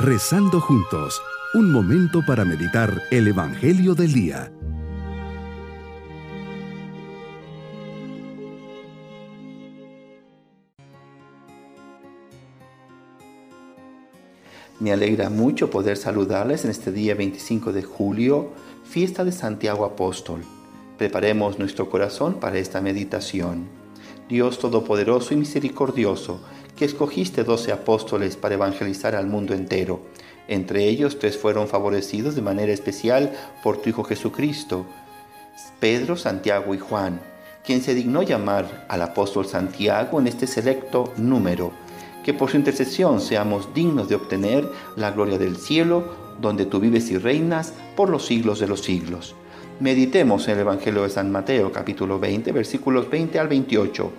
Rezando juntos, un momento para meditar el Evangelio del Día. Me alegra mucho poder saludarles en este día 25 de julio, fiesta de Santiago Apóstol. Preparemos nuestro corazón para esta meditación. Dios Todopoderoso y Misericordioso, que escogiste doce apóstoles para evangelizar al mundo entero. Entre ellos tres fueron favorecidos de manera especial por tu Hijo Jesucristo, Pedro, Santiago y Juan, quien se dignó llamar al apóstol Santiago en este selecto número que por su intercesión seamos dignos de obtener la gloria del cielo, donde tú vives y reinas por los siglos de los siglos. Meditemos en el Evangelio de San Mateo, capítulo 20, versículos 20 al 28.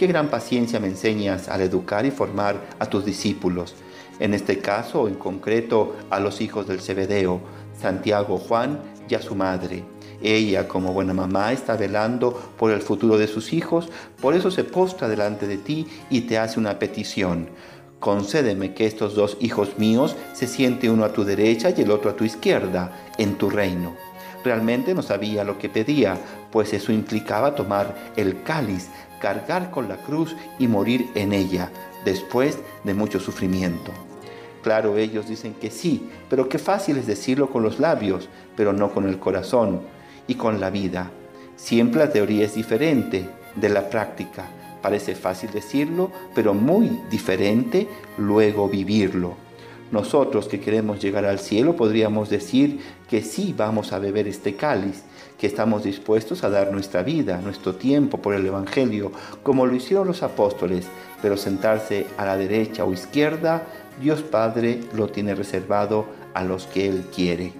Qué gran paciencia me enseñas al educar y formar a tus discípulos. En este caso, en concreto, a los hijos del Cebedeo, Santiago, Juan y a su madre. Ella, como buena mamá, está velando por el futuro de sus hijos, por eso se postra delante de ti y te hace una petición. Concédeme que estos dos hijos míos se siente uno a tu derecha y el otro a tu izquierda, en tu reino. Realmente no sabía lo que pedía, pues eso implicaba tomar el cáliz, cargar con la cruz y morir en ella, después de mucho sufrimiento. Claro, ellos dicen que sí, pero qué fácil es decirlo con los labios, pero no con el corazón y con la vida. Siempre la teoría es diferente de la práctica. Parece fácil decirlo, pero muy diferente luego vivirlo. Nosotros que queremos llegar al cielo podríamos decir que sí vamos a beber este cáliz, que estamos dispuestos a dar nuestra vida, nuestro tiempo por el Evangelio, como lo hicieron los apóstoles, pero sentarse a la derecha o izquierda, Dios Padre lo tiene reservado a los que Él quiere.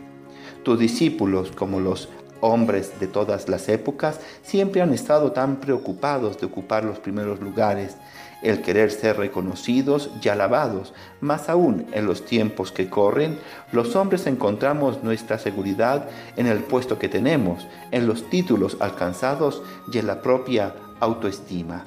Tus discípulos, como los hombres de todas las épocas siempre han estado tan preocupados de ocupar los primeros lugares, el querer ser reconocidos y alabados. Más aún en los tiempos que corren, los hombres encontramos nuestra seguridad en el puesto que tenemos, en los títulos alcanzados y en la propia autoestima.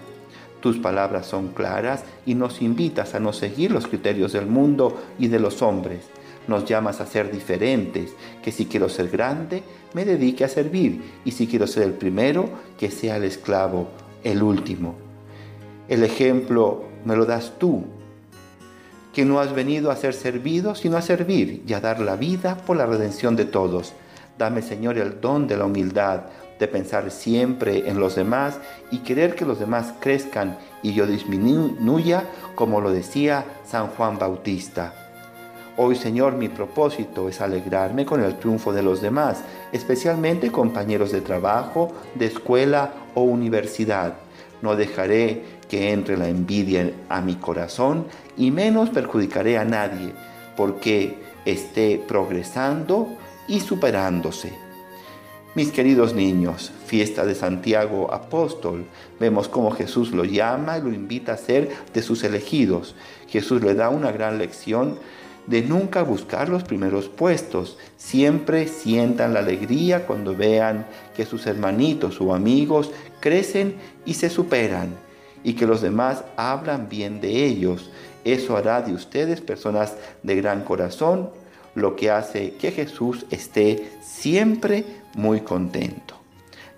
Tus palabras son claras y nos invitas a no seguir los criterios del mundo y de los hombres nos llamas a ser diferentes, que si quiero ser grande, me dedique a servir, y si quiero ser el primero, que sea el esclavo, el último. El ejemplo me lo das tú, que no has venido a ser servido, sino a servir y a dar la vida por la redención de todos. Dame, Señor, el don de la humildad, de pensar siempre en los demás y querer que los demás crezcan y yo disminuya, como lo decía San Juan Bautista. Hoy, Señor, mi propósito es alegrarme con el triunfo de los demás, especialmente compañeros de trabajo, de escuela o universidad. No dejaré que entre la envidia a mi corazón y menos perjudicaré a nadie, porque esté progresando y superándose. Mis queridos niños, fiesta de Santiago Apóstol, vemos cómo Jesús lo llama y lo invita a ser de sus elegidos. Jesús le da una gran lección de nunca buscar los primeros puestos. Siempre sientan la alegría cuando vean que sus hermanitos o amigos crecen y se superan y que los demás hablan bien de ellos. Eso hará de ustedes personas de gran corazón, lo que hace que Jesús esté siempre muy contento.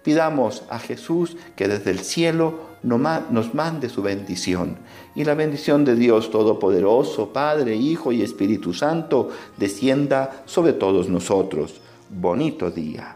Pidamos a Jesús que desde el cielo nos mande su bendición. Y la bendición de Dios Todopoderoso, Padre, Hijo y Espíritu Santo, descienda sobre todos nosotros. Bonito día.